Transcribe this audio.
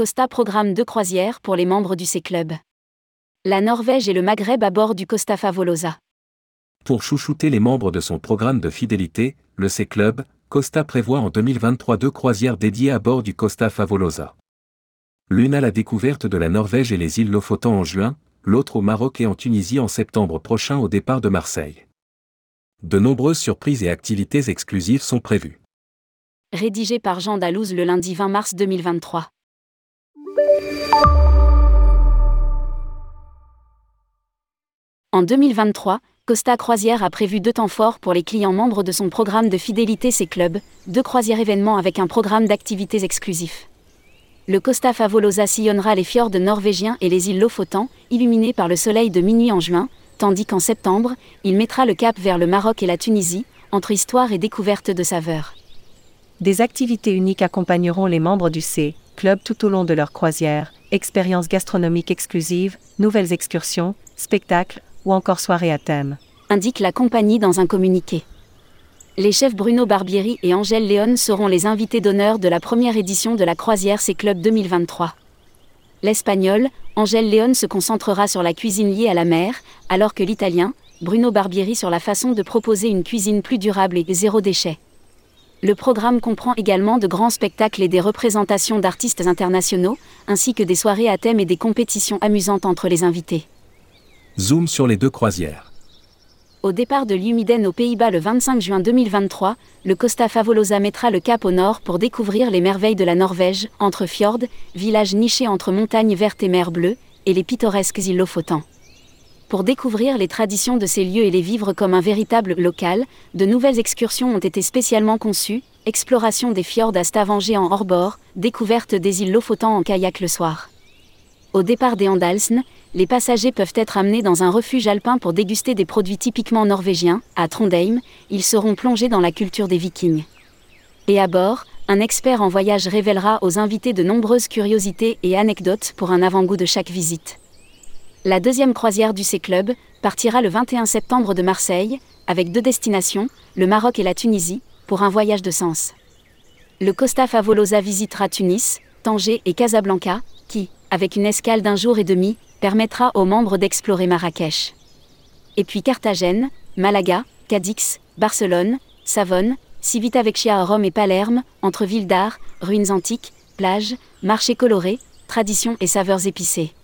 Costa programme deux croisières pour les membres du C-Club. La Norvège et le Maghreb à bord du Costa Favolosa. Pour chouchouter les membres de son programme de fidélité, le C-Club, Costa prévoit en 2023 deux croisières dédiées à bord du Costa Favolosa. L'une à la découverte de la Norvège et les îles Lofoten en juin, l'autre au Maroc et en Tunisie en septembre prochain au départ de Marseille. De nombreuses surprises et activités exclusives sont prévues. Rédigé par Jean Dalouse le lundi 20 mars 2023. En 2023, Costa Croisière a prévu deux temps forts pour les clients membres de son programme de fidélité C Club, deux croisières événements avec un programme d'activités exclusifs. Le Costa Favolosa sillonnera les fjords norvégiens et les îles Lofoten, illuminés par le soleil de minuit en juin, tandis qu'en septembre, il mettra le cap vers le Maroc et la Tunisie, entre histoire et découverte de saveurs. Des activités uniques accompagneront les membres du C Club tout au long de leur croisière, expériences gastronomiques exclusives, nouvelles excursions, spectacles, ou encore soirée à thème. Indique la compagnie dans un communiqué. Les chefs Bruno Barbieri et Angèle Léon seront les invités d'honneur de la première édition de la croisière C Club 2023. L'espagnol, Angèle Léon se concentrera sur la cuisine liée à la mer, alors que l'italien, Bruno Barbieri sur la façon de proposer une cuisine plus durable et zéro déchet. Le programme comprend également de grands spectacles et des représentations d'artistes internationaux, ainsi que des soirées à thème et des compétitions amusantes entre les invités. Zoom sur les deux croisières. Au départ de Lumiden aux Pays-Bas le 25 juin 2023, le Costa Favolosa mettra le cap au nord pour découvrir les merveilles de la Norvège, entre fjords, villages nichés entre montagnes vertes et mer bleue, et les pittoresques îles Lofoten. Pour découvrir les traditions de ces lieux et les vivre comme un véritable local, de nouvelles excursions ont été spécialement conçues, exploration des fjords à Stavanger en hors-bord, découverte des îles Lofoten en kayak le soir. Au départ des Andalsn, les passagers peuvent être amenés dans un refuge alpin pour déguster des produits typiquement norvégiens. À Trondheim, ils seront plongés dans la culture des Vikings. Et à bord, un expert en voyage révélera aux invités de nombreuses curiosités et anecdotes pour un avant-goût de chaque visite. La deuxième croisière du C-Club partira le 21 septembre de Marseille, avec deux destinations, le Maroc et la Tunisie, pour un voyage de sens. Le Costa Favolosa visitera Tunis, Tanger et Casablanca, qui, avec une escale d'un jour et demi, permettra aux membres d'explorer Marrakech. Et puis Carthagène, Malaga, Cadix, Barcelone, Savone, Civitavecchia à Rome et Palerme, entre villes d'art, ruines antiques, plages, marchés colorés, traditions et saveurs épicées.